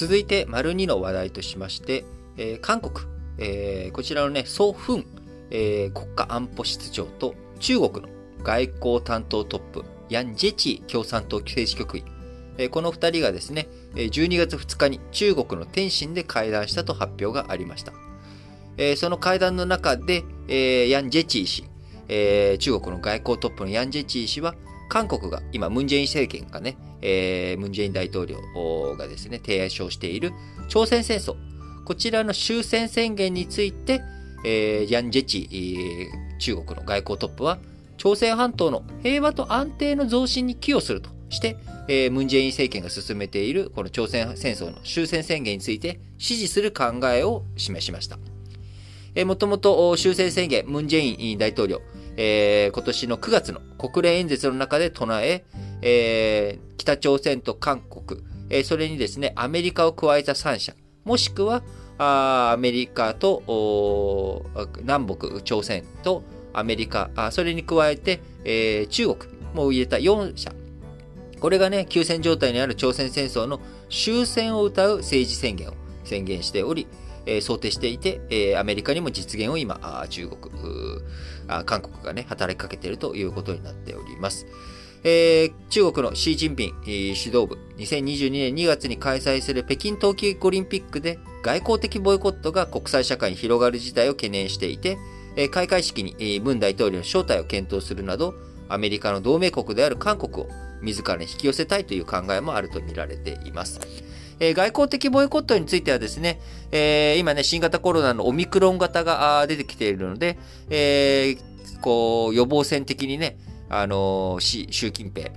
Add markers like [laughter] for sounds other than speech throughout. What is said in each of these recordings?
続いて、丸2の話題としまして、えー、韓国、えー、こちらのね、ソ・フン、えー、国家安保室長と中国の外交担当トップ、ヤン・ジェチ共産党政治局員、えー、この2人がですね、12月2日に中国の天津で会談したと発表がありました。えー、その会談の中で、えー、ヤン・ジェチー氏、えー、中国の外交トップのヤン・ジェチー氏は、韓国が今、ムン・ジェイン政権がね、えー、ムン・ジェイン大統領がですね、提案している朝鮮戦争、こちらの終戦宣言について、えー、ヤン・ジェチ、えー、中国の外交トップは、朝鮮半島の平和と安定の増進に寄与するとして、えー、ムン・ジェイン政権が進めているこの朝鮮戦争の終戦宣言について支持する考えを示しました。えー、もともと終戦宣言、ムン・ジェイン大統領、えー、今年の9月の国連演説の中で唱え、えー、北朝鮮と韓国、えー、それにですね、アメリカを加えた3社、もしくは、あアメリカと南北朝鮮とアメリカ、あそれに加えて、え、中国も入れた4社。これがね、休戦状態にある朝鮮戦争の終戦を謳う政治宣言を宣言しており、想定していて、アメリカにも実現を今、中国、韓国がね、働きかけているということになっております。えー、中国のシー・ジンピン、指導部、2022年2月に開催する北京冬季オリンピックで外交的ボイコットが国際社会に広がる事態を懸念していて、えー、開会式に、文大統領の招待を検討するなど、アメリカの同盟国である韓国を自らに引き寄せたいという考えもあると見られています。えー、外交的ボイコットについてはですね、えー、今ね、新型コロナのオミクロン型が出てきているので、えー、こう、予防線的にね、あのー、習近平、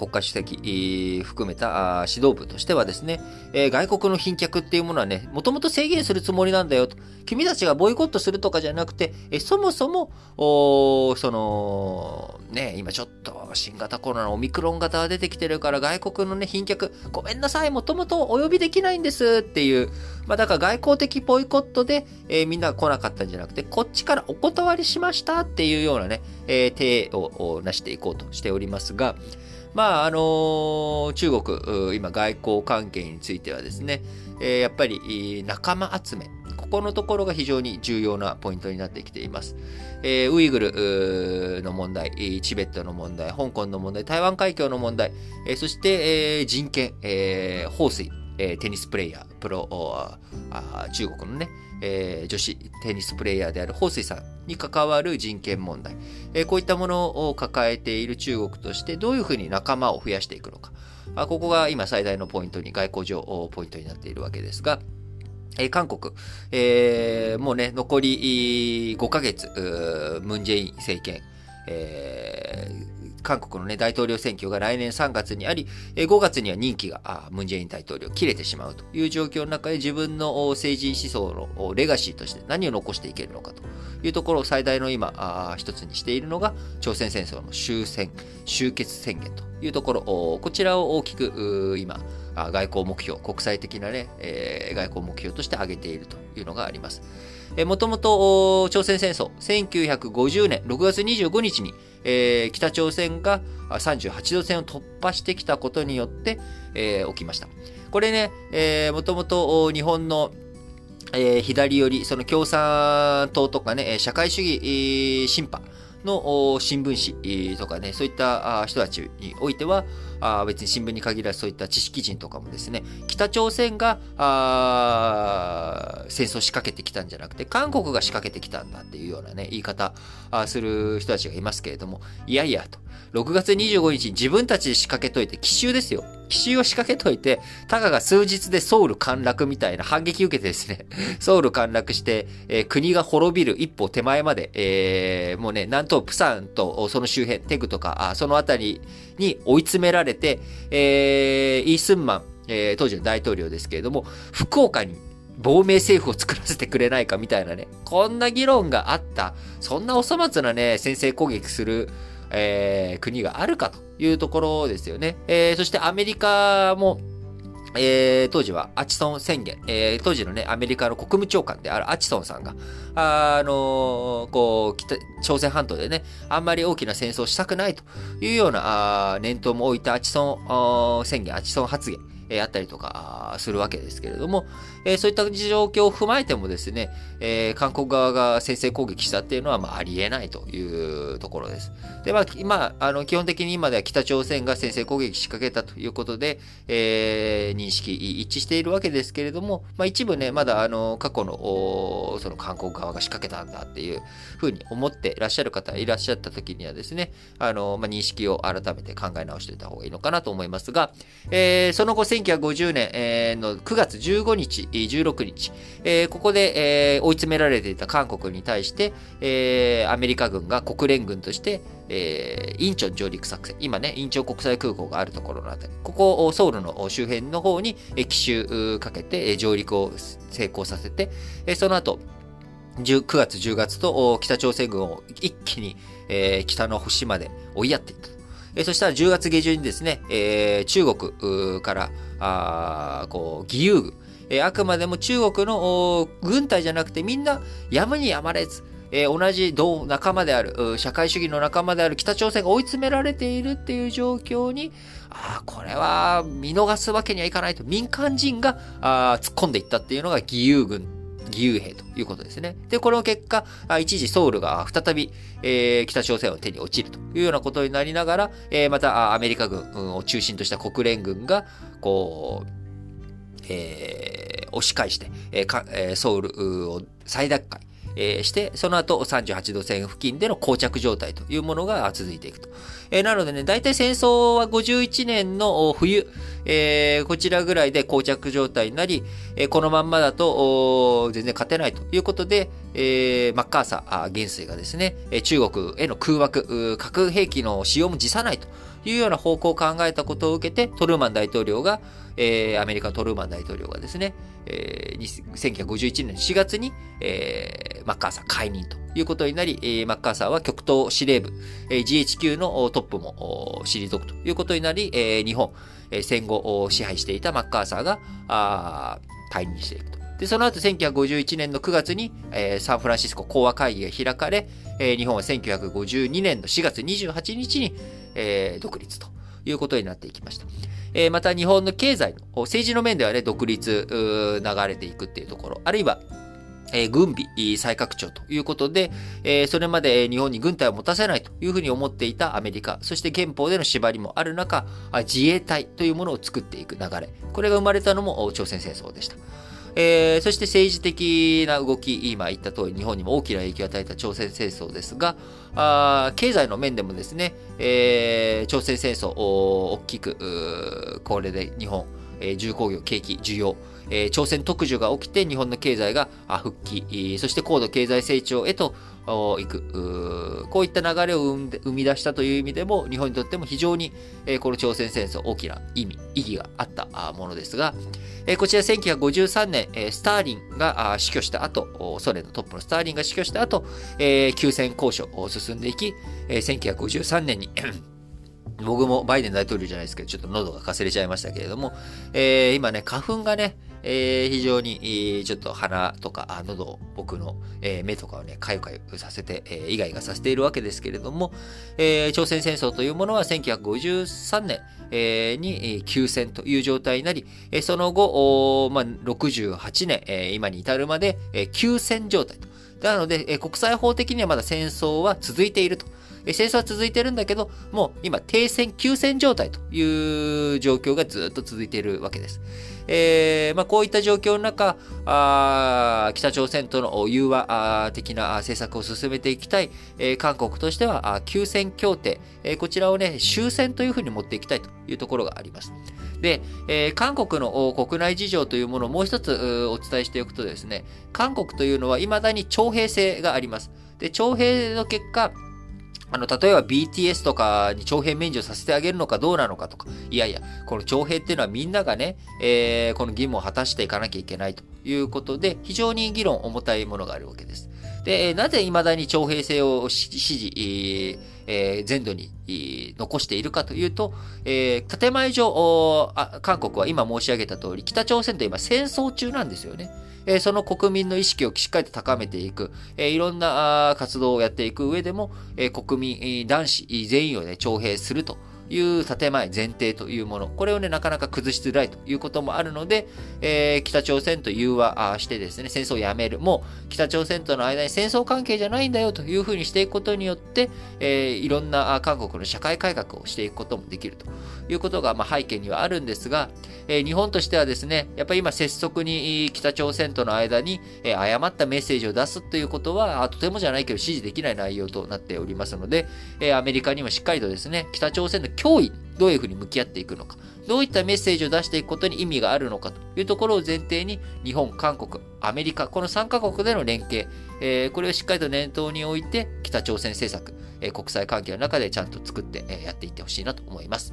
国家主席含めた指導部としてはですね、外国の賓客っていうものはね、もともと制限するつもりなんだよと。君たちがボイコットするとかじゃなくて、そもそも、その、ね、今ちょっと新型コロナのオミクロン型が出てきてるから外国のね、賓客、ごめんなさい、もともとお呼びできないんですっていう、まあだから外交的ボイコットで、えー、みんな来なかったんじゃなくて、こっちからお断りしましたっていうようなね、えー、手を成していこうとしておりますが、まあ、あの、中国、今外交関係についてはですね、え、やっぱり仲間集め、ここのところが非常に重要なポイントになってきています。えー、ウイグルの問題、チベットの問題、香港の問題、台湾海峡の問題、え、そして、えー、人権、えー、放水、えー、テニスプレイヤー、プロ、あ中国のね、えー、女子テニスプレイヤーである彭帥さんに関わる人権問題、えー、こういったものを抱えている中国としてどういうふうに仲間を増やしていくのか。あここが今最大のポイントに、外交上ポイントになっているわけですが、えー、韓国、えー、もうね、残り5ヶ月、ムン・ジェイン政権、えー、韓国のね、大統領選挙が来年3月にあり、5月には任期がムン・ジェイン大統領切れてしまうという状況の中で自分の政治思想のレガシーとして何を残していけるのかというところを最大の今、一つにしているのが朝鮮戦争の終戦、終結宣言というところ、こちらを大きく今、外交目標、国際的なね、え、外交目標として挙げているというのがあります。もともと朝鮮戦争、1950年6月25日に、えー、北朝鮮が38度線を突破してきたことによって、えー、起きました。これね、えー、もともと日本のえー、左寄り、その共産党とかね、社会主義審判の新聞紙とかね、そういった人たちにおいては、あ別に新聞に限らずそういった知識人とかもですね、北朝鮮があ戦争仕掛けてきたんじゃなくて、韓国が仕掛けてきたんだっていうようなね、言い方あする人たちがいますけれども、いやいやと。6月25日に自分たちで仕掛けといて、奇襲ですよ。奇襲を仕掛けといて、たかが数日でソウル陥落みたいな反撃受けてですね、[laughs] ソウル陥落して、えー、国が滅びる一歩手前まで、えー、もうね、南東プサンとその周辺、テグとか、あそのあたりに追い詰められて、えー、イースンマン、えー、当時の大統領ですけれども、福岡に亡命政府を作らせてくれないかみたいなね、こんな議論があった、そんなお粗末なね、先制攻撃する、えー、国があるかというところですよね。えー、そしてアメリカも、えー、当時はアチソン宣言、えー、当時のね、アメリカの国務長官であるアチソンさんが、あ、のー、こう、北、朝鮮半島でね、あんまり大きな戦争をしたくないというような、あ念頭も置いたアチソン宣言、アチソン発言、えあったりとかするわけですけれども、えそういった状況を踏まえてもですね、え韓国側が先制攻撃したっていうのは、まあ、ありえないというところです。で、まあ、今、あの、基本的に今では北朝鮮が先制攻撃仕掛けたということで、えー、認識、一致しているわけですけれども、まあ、一部ね、まだ、あの、過去の、その韓国側が仕掛けたんだっていうふうに思っていらっしゃる方いらっしゃった時にはですね、あの、まあ、認識を改めて考え直しておいた方がいいのかなと思いますが、えー、その後、1950年、の9月15日、16日、ここで、追い詰められていた韓国に対して、アメリカ軍が国連軍として、インチョン上陸作戦。今ね、インチョン国際空港があるところのあたり。ここ、ソウルの周辺の方に奇襲かけて上陸を成功させて、その後、9月10月と北朝鮮軍を一気に、北の星まで追いやっていった。えー、そしたら10月下旬にですね、えー、中国から、あこう、義勇軍、えー、あくまでも中国の軍隊じゃなくてみんなやむにやまれず、えー、同じ同仲間である、社会主義の仲間である北朝鮮が追い詰められているっていう状況に、ああ、これは見逃すわけにはいかないと民間人があ突っ込んでいったっていうのが義勇軍。義勇兵ということですね。で、この結果、一時ソウルが再び、えー、北朝鮮を手に落ちるというようなことになりながら、えー、またアメリカ軍を中心とした国連軍が、こう、えー、押し返して、えー、ソウルを再奪回、えして、その後38度線付近での膠着状態というものが続いていくと。えなのでね、大体戦争は51年の冬、え、こちらぐらいで膠着状態になり、え、このまんまだと全然勝てないということで、え、マッカーサー元帥がですね、中国への空爆、核兵器の使用も辞さないというような方向を考えたことを受けて、トルーマン大統領が、えー、アメリカのトルーマン大統領がですね、えー、1951年4月に、えー、マッカーサー解任ということになり、えー、マッカーサーは極東司令部、えー、GHQ のトップも退くということになり、えー、日本、えー、戦後支配していたマッカーサーがあ退任していくと。で、その後1951年の9月に、えー、サンフランシスコ講和会議が開かれ、えー、日本は1952年の4月28日に、えー、独立ということになっていきました。えー、また日本の経済の、政治の面ではね、独立、流れていくっていうところ、あるいは、えー、軍備再拡張ということで、えー、それまで日本に軍隊を持たせないというふうに思っていたアメリカ、そして憲法での縛りもある中、自衛隊というものを作っていく流れ、これが生まれたのも朝鮮戦争でした。えー、そして政治的な動き、今言った通り日本にも大きな影響を与えた朝鮮戦争ですが、あ経済の面でもですね、えー、朝鮮戦争、大きく、これで日本、え、重工業、景気、需要、えー、朝鮮特需が起きて日本の経済が復帰、そして高度経済成長へと行く。こういった流れを生み出したという意味でも、日本にとっても非常に、えー、この朝鮮戦争大きな意味、意義があったものですが、えー、こちら1953年、えー、スターリンが死去した後、ソ連のトップのスターリンが死去した後、え、休戦交渉を進んでいき、えー、1953年に [clears throat] 僕もバイデン大統領じゃないですけど、ちょっと喉がかすれちゃいましたけれども、え、今ね、花粉がね、えー、非常に、えー、ちょっと鼻とか、喉、僕の、えー、目とかをね、かゆかゆさせて、えー、イガイガさせているわけですけれども、えー、朝鮮戦争というものは1953年、えー、に休戦という状態になり、えー、その後、まあ、68年、えー、今に至るまで、えー、休戦状態と。なので、えー、国際法的にはまだ戦争は続いていると。戦争は続いてるんだけど、もう今停戦、休戦状態という状況がずっと続いているわけです。えー、まあ、こういった状況の中、あ北朝鮮との融和的な政策を進めていきたい、えー、韓国としては、休戦協定、えー、こちらをね、終戦というふうに持っていきたいというところがあります。で、えー、韓国の国内事情というものをもう一つお伝えしておくとですね、韓国というのは未だに徴兵制があります。で、徴兵の結果、あの、例えば BTS とかに徴兵免除させてあげるのかどうなのかとか、いやいや、この徴兵っていうのはみんながね、えー、この義務を果たしていかなきゃいけないということで、非常に議論重たいものがあるわけです。で、なぜ未だに徴兵制を支持、えー、全土に残しているかというと、え、建前上韓国は今申し上げた通り、北朝鮮と今戦争中なんですよね。えその国民の意識をしっかりと高めていく、えいろんな活動をやっていく上でも、え国民、男子全員をね、徴兵するという建前、前提というもの、これをね、なかなか崩しづらいということもあるので、えー、北朝鮮と融和してですね、戦争をやめる。もう、北朝鮮との間に戦争関係じゃないんだよというふうにしていくことによって、えー、いろんな韓国の社会改革をしていくこともできるということが、まあ、背景にはあるんですが、えー、日本としてはですね、やっぱり今、拙速に北朝鮮との間に、えー、誤ったメッセージを出すということは、とてもじゃないけど支持できない内容となっておりますので、えー、アメリカにもしっかりとですね、北朝鮮の脅威、どういうふうに向き合っていくのか、どういったメッセージを出していくことに意味があるのかというところを前提に、日本、韓国、アメリカ、この3カ国での連携、えー、これをしっかりと念頭に置いて、北朝鮮政策、えー、国際関係の中でちゃんと作って、えー、やっていってほしいなと思います。